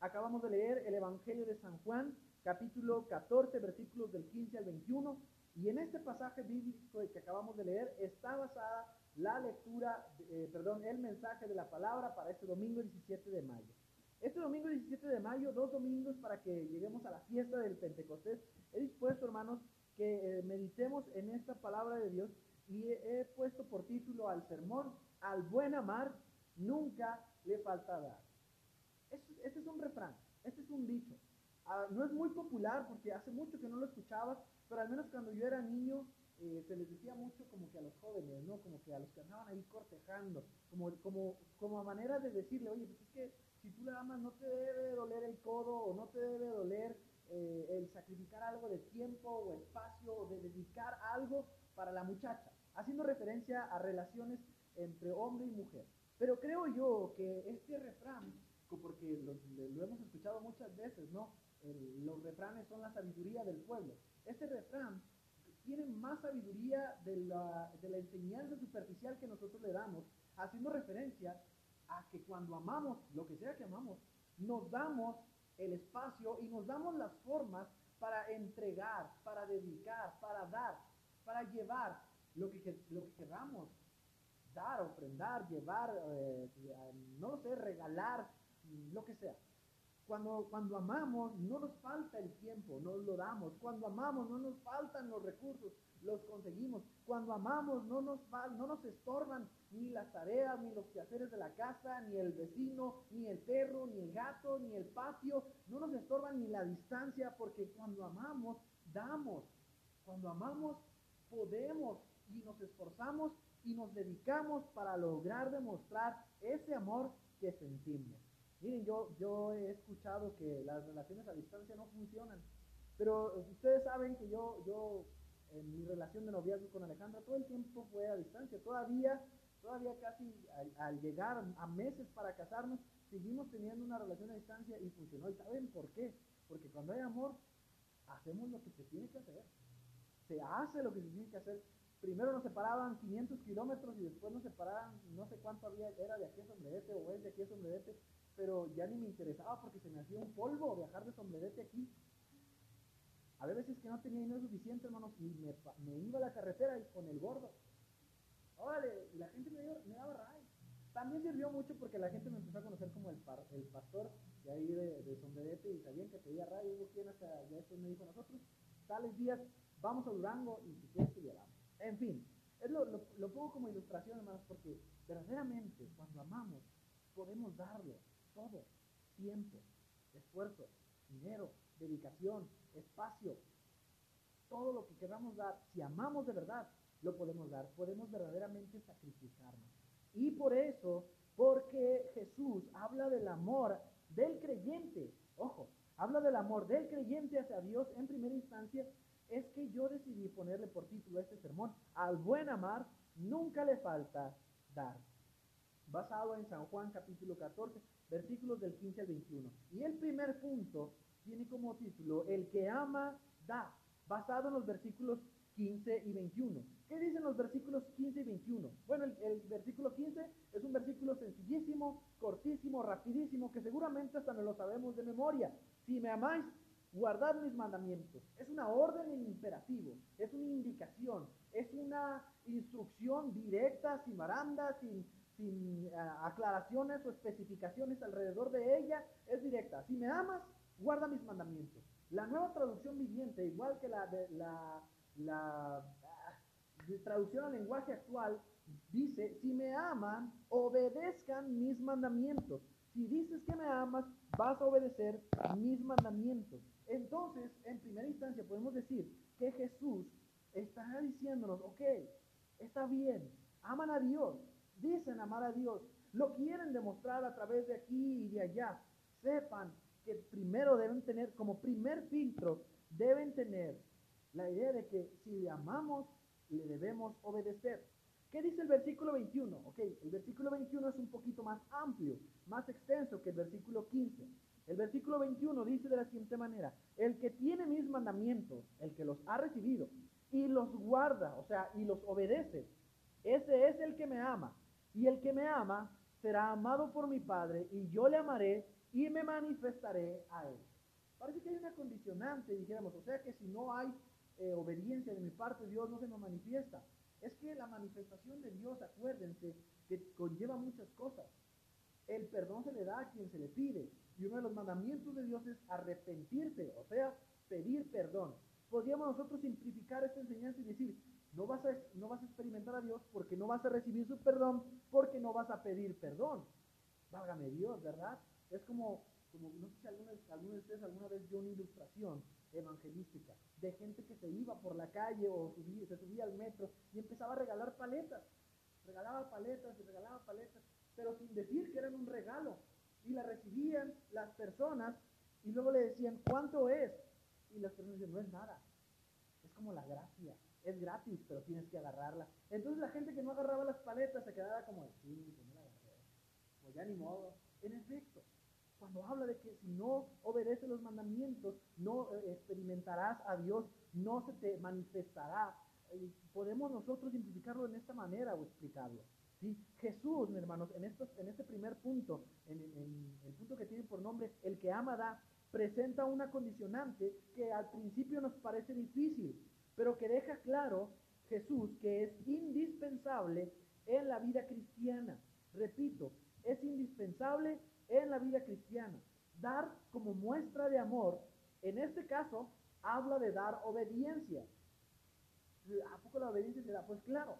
Acabamos de leer el Evangelio de San Juan, capítulo 14, versículos del 15 al 21. Y en este pasaje bíblico que acabamos de leer está basada la lectura, eh, perdón, el mensaje de la palabra para este domingo 17 de mayo. Este domingo 17 de mayo, dos domingos para que lleguemos a la fiesta del Pentecostés, he dispuesto, hermanos, que eh, meditemos en esta palabra de Dios y he, puesto por título al sermón, al buen amar, nunca le falta dar. Este, es un refrán, este es un dicho. Ah, no es muy popular porque hace mucho que no lo escuchabas, pero al menos cuando yo era niño eh, se les decía mucho como que a los jóvenes, ¿no? Como que a los que andaban ahí cortejando, como, como, como a manera de decirle, oye, pues es que si tú la amas no te debe doler el codo o no te debe doler eh, el sacrificar algo de tiempo o espacio o de dedicar algo para la muchacha, haciendo referencia a relaciones entre hombre y mujer. Pero creo yo que este refrán, porque lo, hemos escuchado muchas veces, ¿no? los refranes son la sabiduría del pueblo. Este refrán tiene más sabiduría de la, de la enseñanza superficial que nosotros le damos, haciendo referencia a que cuando amamos, lo que sea que amamos, nos damos el espacio y nos damos las formas para entregar, para dedicar, para dar, para llevar lo que, lo que queramos, dar, ofrendar, llevar, eh, no lo sé, regalar, lo que sea. Cuando, cuando amamos, no nos falta el tiempo, no lo damos. Cuando amamos, no nos faltan los recursos, los conseguimos. Cuando amamos, no nos, no nos estorban ni las tareas, ni los quehaceres de la casa, ni el vecino, ni el perro, ni el gato, ni el patio. No nos estorban ni la distancia, porque cuando amamos, damos. Cuando amamos, podemos y nos esforzamos y nos dedicamos para lograr demostrar ese amor que sentimos. Miren, yo, yo he escuchado que las relaciones a distancia no funcionan, pero ustedes saben que yo, yo en mi relación de noviazgo con Alejandra todo el tiempo fue a distancia. Todavía, todavía casi al, llegar a meses para casarnos, seguimos teniendo una relación a distancia y funcionó. ¿Y saben por qué? Porque cuando hay amor, hacemos lo que se tiene que hacer. Se hace lo que se tiene que hacer. Primero nos separaban 500 kilómetros y después nos separaban, no sé cuánto había, era de aquí a Sombrerete o es de aquí a Sombrerete, pero ya ni me interesaba porque se me hacía un polvo viajar de sombrerete aquí. Había veces que no tenía dinero suficiente, hermanos, y me, iba a la carretera y con el gordo. Órale, y la gente me, daba ray. También sirvió mucho porque la gente me empezó a conocer como el, el pastor de ahí de, sombrerete y sabían que pedía ray. Hubo quien hasta ya esto me dijo a nosotros, tales días vamos a Durango y si quieres te llevamos. En fin, es lo, lo, lo pongo como ilustración, hermanos, porque verdaderamente cuando amamos podemos darlo todo, tiempo, esfuerzo, dinero, dedicación, espacio, todo lo que queramos dar, si amamos de verdad, lo podemos dar, podemos verdaderamente sacrificarnos. Y por eso, porque Jesús habla del amor del creyente, ojo, habla del amor del creyente hacia Dios en primera instancia, es que yo decidí ponerle por título este sermón, al buen amar nunca le falta dar. Basado en San Juan capítulo 14, versículos del 15 al 21. Y el primer punto tiene como título El que ama, da, basado en los versículos 15 y 21. ¿Qué dicen los versículos 15 y 21? Bueno, el, versículo 15 es un versículo sencillísimo, cortísimo, rapidísimo, que seguramente hasta no lo sabemos de memoria. Si me amáis, guardad mis mandamientos. Es una orden en imperativo, es una indicación, es una instrucción directa, sin barandas, sin aclaraciones o especificaciones alrededor de ella, es directa. Si me amas, guarda mis mandamientos. La nueva traducción viviente, igual que la, de, la, la ah, traducción al lenguaje actual, dice, si me aman, obedezcan mis mandamientos. Si dices que me amas, vas a obedecer mis mandamientos. Entonces, en primera instancia, podemos decir que Jesús está diciéndonos, ok, está bien, aman a Dios, dicen amar a Dios, lo quieren demostrar a través de aquí y de allá, sepan que primero deben tener, como primer filtro, deben tener la idea de que si le amamos, le debemos obedecer. ¿Qué dice el versículo 21? Ok, el versículo 21 es un poquito más amplio, más extenso que el versículo 15. El versículo 21 dice de la siguiente manera, el que tiene mis mandamientos, el que los ha recibido y los guarda, o sea, y los obedece, ese es el que me ama. Y el que me ama será amado por mi Padre, y yo le amaré y me manifestaré a él. Parece que hay una condicionante, dijéramos, o sea que si no hay eh, obediencia de mi parte, Dios no se nos manifiesta. Es que la manifestación de Dios, acuérdense, que conlleva muchas cosas. El perdón se le da a quien se le pide. Y uno de los mandamientos de Dios es arrepentirse, o sea, pedir perdón. Podríamos nosotros simplificar esta enseñanza y decir, no vas, a, no vas a experimentar a Dios porque no vas a recibir su perdón, porque no vas a pedir perdón. Válgame Dios, ¿verdad? Es como, como no sé si alguno, de ustedes alguna vez vio una ilustración evangelística de gente que se iba por la calle o se subía al metro y empezaba a regalar paletas. Regalaba paletas y regalaba paletas, pero sin decir que eran un regalo. Y la recibían las personas y luego le decían, ¿cuánto es? Y las personas decían, no es nada. Es como la gracia. Es gratis, pero tienes que agarrarla. Entonces la gente que no agarraba las paletas se quedaba como, sí, pues no la agarré. Pues ya ni modo. En efecto, cuando habla de que si no obedeces los mandamientos, no eh, experimentarás a Dios, no se te manifestará. Eh, podemos nosotros simplificarlo en esta manera o explicarlo. ¿sí? Jesús, hermanos, en, estos, en este primer punto, en el punto que tiene por nombre, el que ama da, presenta una condicionante que al principio nos parece difícil, pero que deja claro Jesús que es indispensable en la vida cristiana. Repito, es indispensable en la vida cristiana. Dar como muestra de amor, en este caso, habla de dar obediencia. ¿A poco la obediencia se da? Pues claro,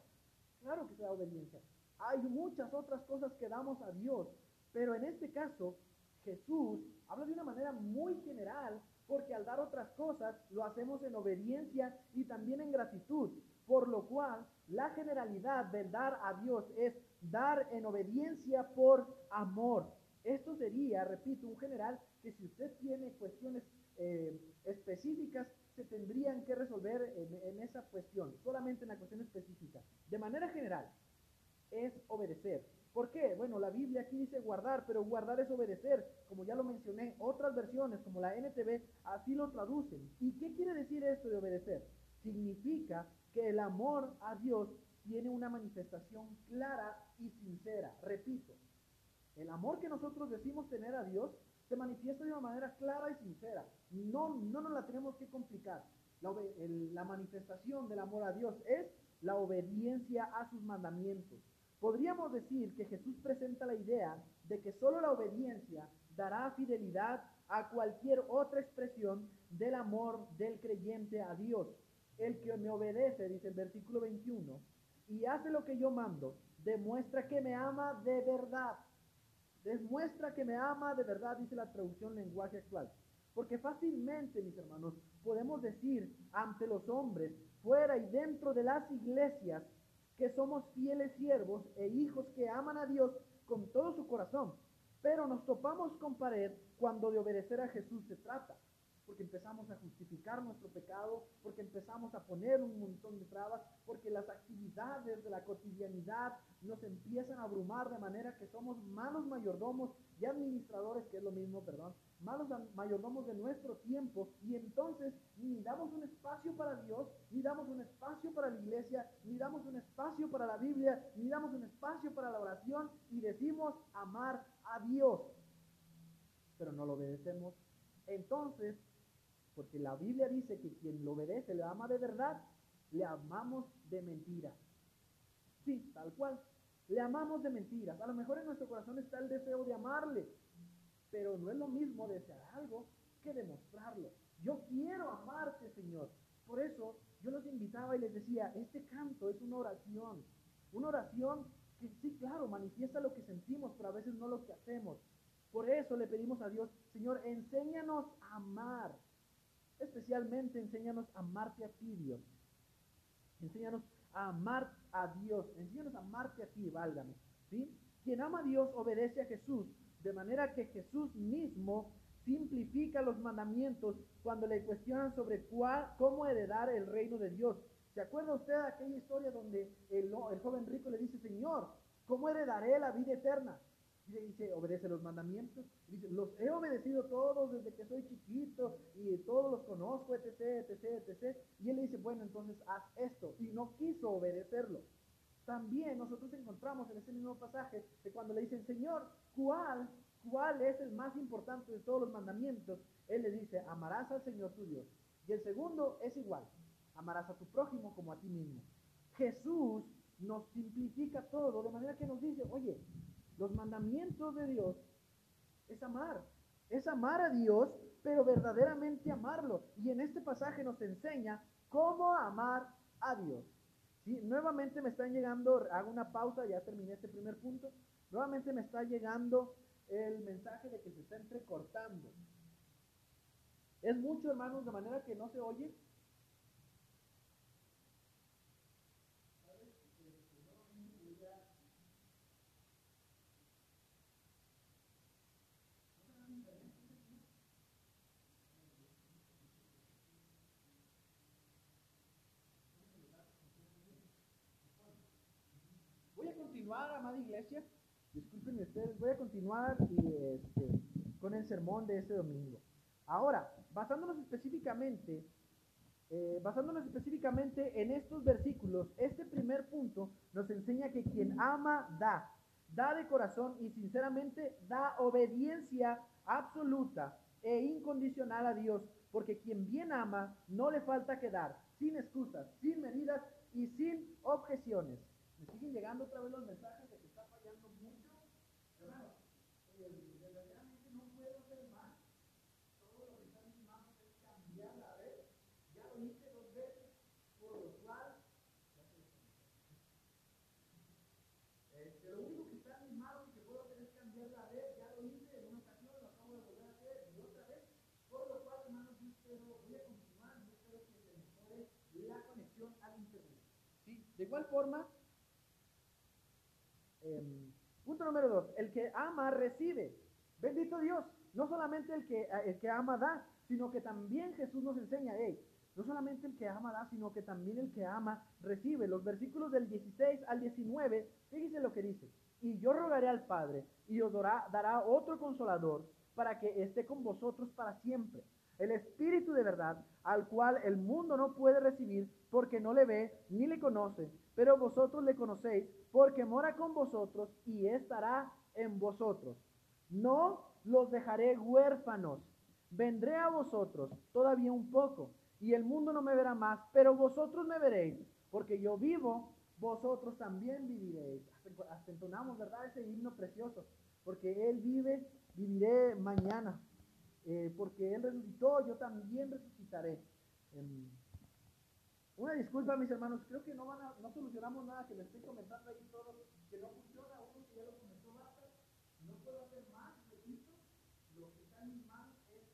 claro que se da obediencia. Hay muchas otras cosas que damos a Dios, pero en este caso, Jesús habla de una manera muy general, porque al dar otras cosas lo hacemos en obediencia y también en gratitud, por lo cual la generalidad del dar a Dios es dar en obediencia por amor. Esto sería, repito, un general que si usted tiene cuestiones eh, específicas, se tendrían que resolver en, esa cuestión, solamente en la cuestión específica. De manera general, es obedecer. ¿Por qué? Bueno, la Biblia aquí dice guardar, pero guardar es obedecer, como ya lo mencioné. Otras versiones, como la NTV, así lo traducen. ¿Y qué quiere decir esto de obedecer? Significa que el amor a Dios tiene una manifestación clara y sincera. Repito, el amor que nosotros decimos tener a Dios se manifiesta de una manera clara y sincera. No, no nos la tenemos que complicar. La, la manifestación del amor a Dios es la obediencia a sus mandamientos. Podríamos decir que Jesús presenta la idea de que solo la obediencia dará fidelidad a cualquier otra expresión del amor del creyente a Dios. El que me obedece, dice el versículo 21, y hace lo que yo mando, demuestra que me ama de verdad. Demuestra que me ama de verdad, dice la traducción lenguaje actual. Porque fácilmente, mis hermanos, podemos decir ante los hombres, fuera y dentro de las iglesias, que somos fieles siervos e hijos que aman a Dios con todo su corazón. Pero nos topamos con pared cuando de obedecer a Jesús se trata porque empezamos a justificar nuestro pecado, porque empezamos a poner un montón de trabas, porque las actividades de la cotidianidad nos empiezan a abrumar de manera que somos malos mayordomos y administradores, que es lo mismo, perdón, malos mayordomos de nuestro tiempo, y entonces ni damos un espacio para Dios, ni damos un espacio para la iglesia, ni damos un espacio para la Biblia, ni damos un espacio para la oración, y decimos amar a Dios, pero no lo obedecemos. Entonces porque la Biblia dice que quien lo obedece le ama de verdad, le amamos de mentira. Sí, tal cual. Le amamos de mentiras. A lo mejor en nuestro corazón está el deseo de amarle, pero no es lo mismo desear algo que demostrarlo. Yo quiero amarte, Señor. Por eso yo los invitaba y les decía, este canto es una oración. Una oración que sí, claro, manifiesta lo que sentimos, pero a veces no lo que hacemos. Por eso le pedimos a Dios, Señor, enséñanos a amar. Especialmente enséñanos a amarte a ti, Dios. Enséñanos a amar a Dios. Enséñanos a amarte a ti, válgame. ¿sí? Quien ama a Dios obedece a Jesús, de manera que Jesús mismo simplifica los mandamientos cuando le cuestionan sobre cuál, cómo heredar el reino de Dios. ¿Se acuerda usted de aquella historia donde el, joven rico le dice, Señor, ¿cómo heredaré la vida eterna? Y dice, obedece los mandamientos. Dice, los he obedecido todos desde que soy chiquito y todos los conozco, etc, etc, etc. Y él le dice, bueno, entonces haz esto. Y no quiso obedecerlo. También nosotros encontramos en ese mismo pasaje que cuando le dicen, Señor, ¿cuál, cuál es el más importante de todos los mandamientos, Él le dice, amarás al Señor tu Dios. Y el segundo es igual, amarás a tu prójimo como a ti mismo. Jesús nos simplifica todo, de manera que nos dice, oye, los mandamientos de Dios es amar, es amar a Dios, pero verdaderamente amarlo. Y en este pasaje nos enseña cómo amar a Dios. ¿Sí? Nuevamente me están llegando, hago una pausa, ya terminé este primer punto, nuevamente me está llegando el mensaje de que se está entrecortando. Es mucho, hermanos, de manera que no se oye. Voy a continuar, amada iglesia. Disculpen ustedes, voy a continuar este, con el sermón de este domingo. Ahora, basándonos específicamente, eh, basándonos específicamente en estos versículos, este primer punto nos enseña que quien ama da, da de corazón y sinceramente da obediencia absoluta e incondicional a Dios, porque quien bien ama no le falta que dar, sin excusas, sin medidas y sin objeciones. Me siguen llegando otra vez los mensajes de que está fallando mucho. Eh, desgraciadamente no puedo hacer más. Todo lo que está en mis manos es cambiar la red. Ya lo hice dos veces, por lo cual este, lo único que está en mis manos y que puedo hacer es cambiar la red. Ya lo hice en una ocasión, lo acabo de volver a hacer y otra vez. Por lo cual, hermanos, yo espero, voy a continuar, yo espero que se mejore la conexión al internet. ¿Sí? De igual forma, Em, punto número dos, el que ama recibe. Bendito Dios, no solamente el que, el que ama da, sino que también Jesús nos enseña, hey, no solamente el que ama da, sino que también el que ama recibe. Los versículos del 16 al 19, fíjense lo que dice. Y yo rogaré al Padre y os dará otro consolador para que esté con vosotros para siempre. El Espíritu de verdad, al cual el mundo no puede recibir porque no le ve ni le conoce, pero vosotros le conocéis porque mora con vosotros y estará en vosotros. No los dejaré huérfanos, vendré a vosotros todavía un poco, y el mundo no me verá más, pero vosotros me veréis, porque yo vivo, vosotros también viviréis. Hasta ¿verdad? Ese himno precioso, porque Él vive, viviré mañana, eh, porque Él resucitó, yo también resucitaré. Una disculpa, mis hermanos, creo que no van a, no solucionamos nada que me estoy comentando ahí todo, que no funciona, uno que ya lo comentó basta, no puedo hacer más, repito, lo que está en mis manos es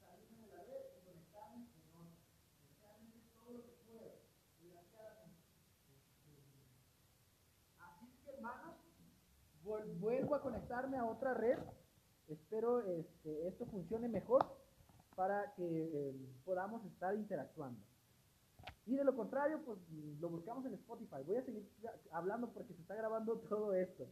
salirme de la red y conectarme con otro, especialmente todo lo que puedo, desgraciadamente. Así que hermanos, vuelvo a conectarme a otra red, espero este, esto funcione mejor para que eh, podamos estar interactuando. Y de lo contrario, pues lo buscamos en Spotify. Voy a seguir hablando porque se está grabando todo esto.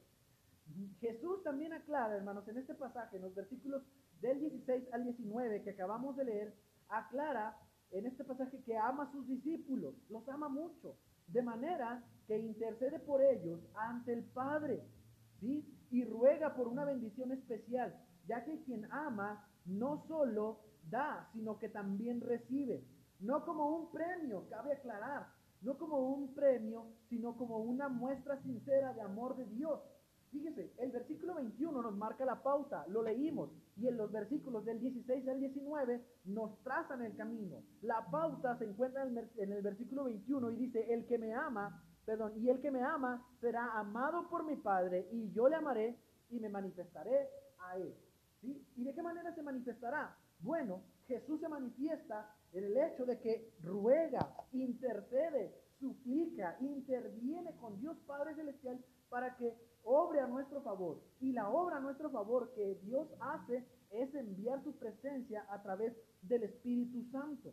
Jesús también aclara, hermanos, en este pasaje, en los versículos del 16 al 19 que acabamos de leer, aclara en este pasaje que ama a sus discípulos, los ama mucho, de manera que intercede por ellos ante el Padre, ¿sí? Y ruega por una bendición especial, ya que quien ama no solo da, sino que también recibe no como un premio, cabe aclarar, no como un premio, sino como una muestra sincera de amor de Dios. Fíjese, el versículo 21 nos marca la pauta, lo leímos, y en los versículos del 16 al 19 nos trazan el camino. La pauta se encuentra en el versículo 21 y dice, el que me ama, perdón, y el que me ama será amado por mi Padre, y yo le amaré y me manifestaré a él. ¿Sí? ¿Y de qué manera se manifestará? Bueno, Jesús se manifiesta en el hecho de que ruega, intercede, suplica, interviene con Dios Padre Celestial para que obre a nuestro favor. Y la obra a nuestro favor que Dios hace es enviar su presencia a través del Espíritu Santo.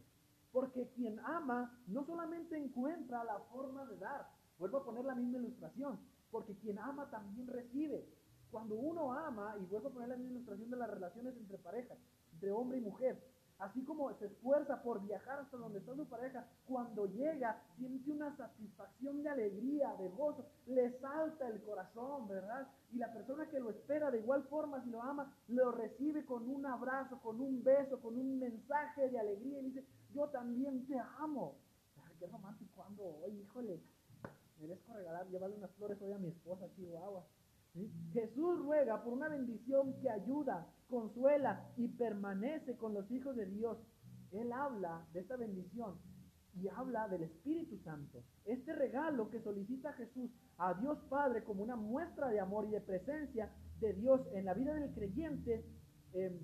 Porque quien ama no solamente encuentra la forma de dar, vuelvo a poner la misma ilustración, porque quien ama también recibe. Cuando uno ama, y vuelvo a poner la misma ilustración de las relaciones entre parejas, entre hombre y mujer, así como se esfuerza por viajar hasta donde está su pareja, cuando llega siente una satisfacción de alegría, de gozo, le salta el corazón, ¿verdad? Y la persona que lo espera de igual forma, si lo ama, lo recibe con un abrazo, con un beso, con un mensaje de alegría y dice, yo también te amo. Ay, qué romántico ando hoy, híjole, merezco regalar, llevarle unas flores hoy a mi esposa, Chihuahua. Jesús ruega por una bendición que ayuda, consuela y permanece con los hijos de Dios. Él habla de esta bendición y habla del Espíritu Santo. Este regalo que solicita Jesús a Dios Padre como una muestra de amor y de presencia de Dios en la vida del creyente em,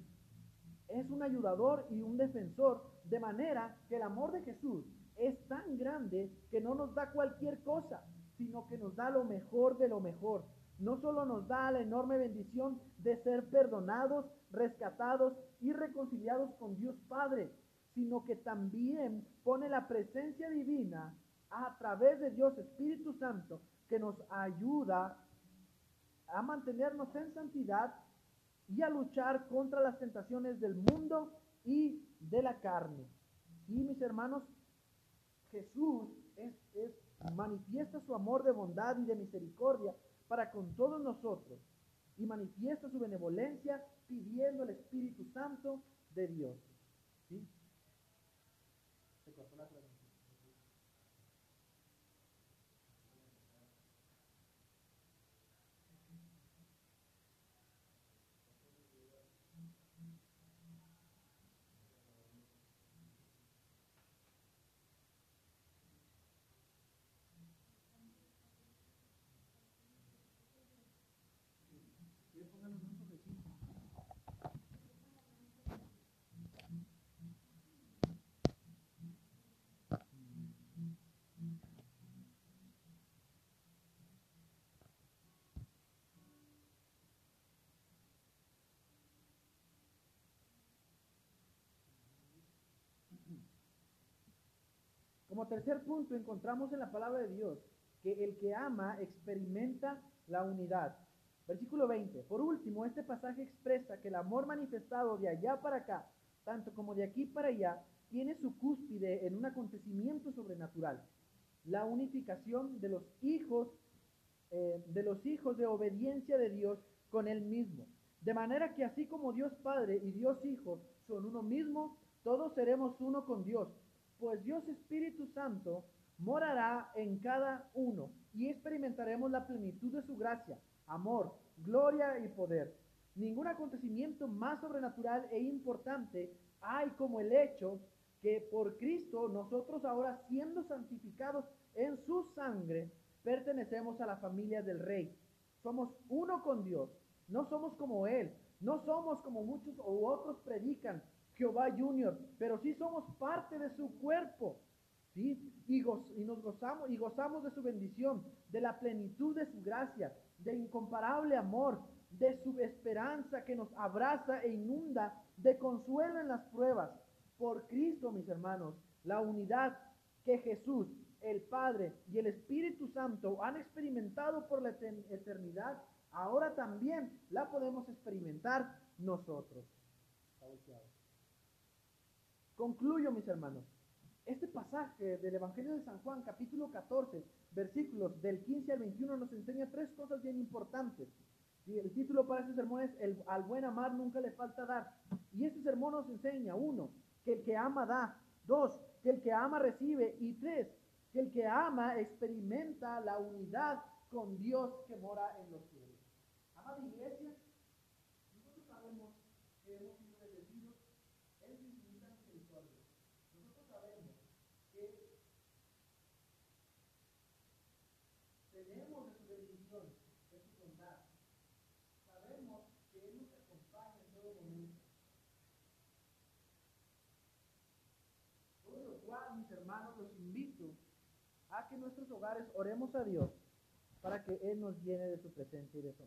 es un ayudador y un defensor, de manera que el amor de Jesús es tan grande que no nos da cualquier cosa, sino que nos da lo mejor de lo mejor no solo nos da la enorme bendición de ser perdonados, rescatados y reconciliados con Dios Padre, sino que también pone la presencia divina a través de Dios Espíritu Santo que nos ayuda a mantenernos en santidad y a luchar contra las tentaciones del mundo y de la carne. Y mis hermanos, Jesús es, manifiesta su amor de bondad y de misericordia para con todos nosotros y manifiesta su benevolencia pidiendo el Espíritu Santo de Dios. Como tercer punto encontramos en la palabra de Dios que el que ama experimenta la unidad. Versículo 20. Por último, este pasaje expresa que el amor manifestado de allá para acá, tanto como de aquí para allá, tiene su cúspide en un acontecimiento sobrenatural. La unificación de los hijos, eh, de los hijos de obediencia de Dios con Él mismo. De manera que así como Dios Padre y Dios Hijo son uno mismo, todos seremos uno con Dios pues Dios Espíritu Santo morará en cada uno y experimentaremos la plenitud de su gracia, amor, gloria y poder. Ningún acontecimiento más sobrenatural e importante hay como el hecho que por Cristo nosotros ahora siendo santificados en su sangre, pertenecemos a la familia del Rey. Somos uno con Dios, no somos como Él, no somos como muchos u otros predican, Jehová Junior, pero sí somos parte de su cuerpo, ¿sí? Y, nos gozamos y gozamos de su bendición, de la plenitud de su gracia, de incomparable amor, de su esperanza que nos abraza e inunda, de consuelo en las pruebas. Por Cristo, mis hermanos, la unidad que Jesús, el Padre y el Espíritu Santo han experimentado por la eternidad, ahora también la podemos experimentar nosotros. Concluyo, mis hermanos. Este pasaje del Evangelio de San Juan, capítulo 14, versículos del 15 al 21, nos enseña tres cosas bien importantes. Y el título para este sermón es el, Al buen amar nunca le falta dar. Y este sermón nos enseña, uno, que el que ama da. Dos, que el que ama recibe. Y tres, que el que ama experimenta la unidad con Dios que mora en los cielos. Amada iglesia, nosotros sabemos que hermanos, los invito a nuestros hogares oremos a Dios para que Él nos llene de su presencia y de su